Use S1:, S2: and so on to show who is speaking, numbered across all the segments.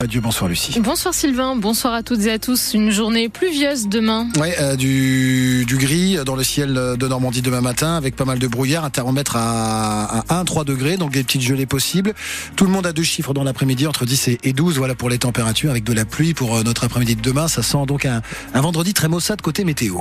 S1: Adieu, bonsoir Lucie.
S2: Bonsoir Sylvain, bonsoir à toutes et à tous. Une journée pluvieuse demain.
S1: Ouais, euh, du, du gris dans le ciel de Normandie demain matin avec pas mal de brouillard, un thermomètre à, à 1-3 degrés, donc des petites gelées possibles. Tout le monde a deux chiffres dans l'après-midi, entre 10 et 12, voilà pour les températures, avec de la pluie pour euh, notre après-midi de demain. Ça sent donc un, un vendredi très maussade côté météo.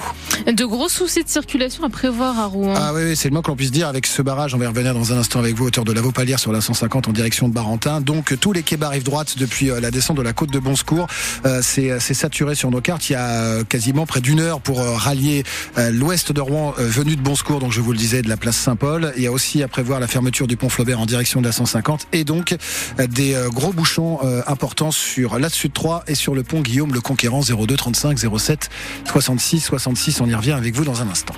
S2: De gros soucis de circulation à prévoir à Rouen.
S1: Ah oui, oui c'est le moins que l'on puisse dire avec ce barrage. On va y revenir dans un instant avec vous, hauteur de la Vaupalière sur la 150 en direction de Barentin. Donc tous les quais arrivent droite depuis euh, la descente de la côte de Bon Secours. Euh, c'est saturé sur nos cartes. Il y a euh, quasiment près d'une heure pour euh, rallier l'ouest de Rouen venu de Bon Secours, donc je vous le disais, de la place Saint-Paul. Il y a aussi à prévoir la fermeture du pont Flaubert en direction de la 150 et donc des gros bouchons importants sur la Sud 3 et sur le pont Guillaume le Conquérant 02 35 07 66 66. On y revient avec vous dans un instant.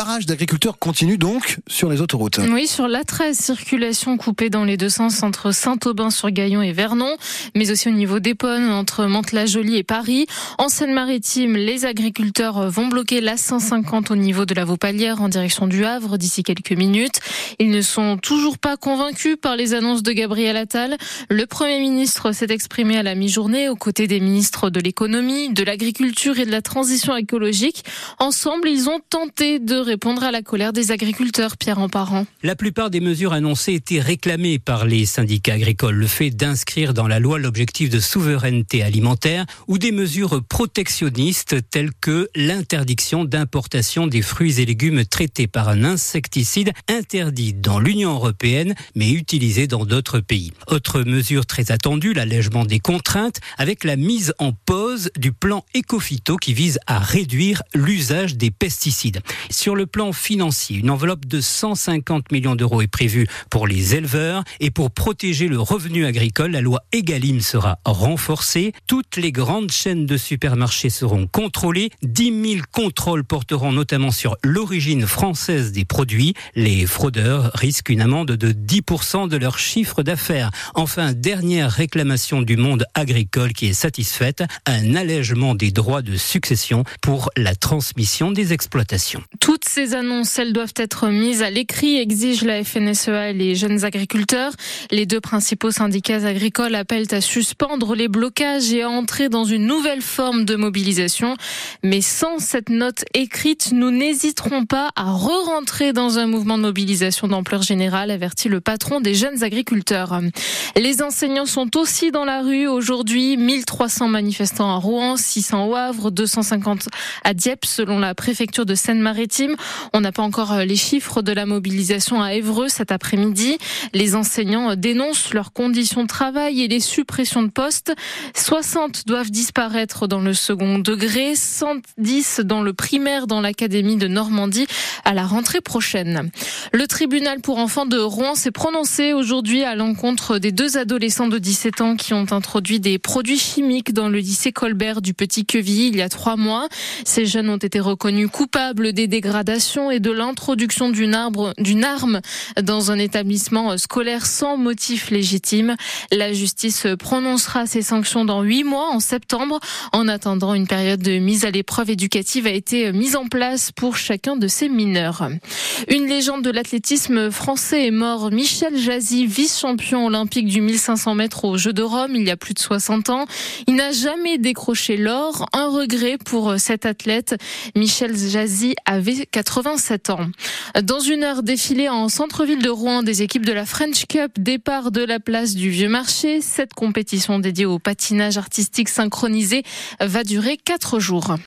S1: Barrages d'agriculteurs continuent donc sur les autoroutes.
S2: Oui, sur l'A13, circulation coupée dans les deux sens entre Saint-Aubin-sur-Gaillon et Vernon, mais aussi au niveau d'Épone entre Mantes-la-Jolie et Paris. En Seine-Maritime, les agriculteurs vont bloquer la 150 au niveau de la Vaupalière en direction du Havre d'ici quelques minutes. Ils ne sont toujours pas convaincus par les annonces de Gabriel Attal. Le Premier ministre s'est exprimé à la mi-journée aux côtés des ministres de l'économie, de l'agriculture et de la transition écologique. Ensemble, ils ont tenté de répondre à la colère des agriculteurs, Pierre Emparent.
S3: La plupart des mesures annoncées étaient réclamées par les syndicats agricoles. Le fait d'inscrire dans la loi l'objectif de souveraineté alimentaire ou des mesures protectionnistes telles que l'interdiction d'importation des fruits et légumes traités par un insecticide interdit dans l'Union européenne mais utilisé dans d'autres pays. Autre mesure très attendue, l'allègement des contraintes avec la mise en pause du plan Ecofito qui vise à réduire l'usage des pesticides. Sur sur le plan financier, une enveloppe de 150 millions d'euros est prévue pour les éleveurs et pour protéger le revenu agricole, la loi Egalim sera renforcée. Toutes les grandes chaînes de supermarchés seront contrôlées. 10 000 contrôles porteront notamment sur l'origine française des produits. Les fraudeurs risquent une amende de 10% de leur chiffre d'affaires. Enfin, dernière réclamation du monde agricole qui est satisfaite, un allègement des droits de succession pour la transmission des exploitations.
S2: Toutes ces annonces, elles doivent être mises à l'écrit, exige la FNSEA et les jeunes agriculteurs. Les deux principaux syndicats agricoles appellent à suspendre les blocages et à entrer dans une nouvelle forme de mobilisation. Mais sans cette note écrite, nous n'hésiterons pas à re-rentrer dans un mouvement de mobilisation d'ampleur générale, avertit le patron des jeunes agriculteurs. Les enseignants sont aussi dans la rue aujourd'hui. 1300 manifestants à Rouen, 600 au Havre, 250 à Dieppe, selon la préfecture de Seine-Maritime. On n'a pas encore euh, les chiffres de la mobilisation à Évreux cet après-midi. Les enseignants euh, dénoncent leurs conditions de travail et les suppressions de postes. 60 doivent disparaître dans le second degré, 110 dans le primaire dans l'académie de Normandie à la rentrée prochaine. Le tribunal pour enfants de Rouen s'est prononcé aujourd'hui à l'encontre des deux adolescents de 17 ans qui ont introduit des produits chimiques dans le lycée Colbert du Petit Quevilly il y a trois mois. Ces jeunes ont été reconnus coupables des et de l'introduction d'une d'une arme dans un établissement scolaire sans motif légitime. La justice prononcera ces sanctions dans huit mois en septembre. En attendant, une période de mise à l'épreuve éducative a été mise en place pour chacun de ces mineurs. Une légende de l'athlétisme français est mort. Michel Jazzy, vice-champion olympique du 1500 mètres aux Jeux de Rome il y a plus de 60 ans. Il n'a jamais décroché l'or. Un regret pour cet athlète. Michel Jazzy avait 87 ans. Dans une heure défilée en centre-ville de Rouen, des équipes de la French Cup départ de la place du Vieux Marché. Cette compétition dédiée au patinage artistique synchronisé va durer quatre jours.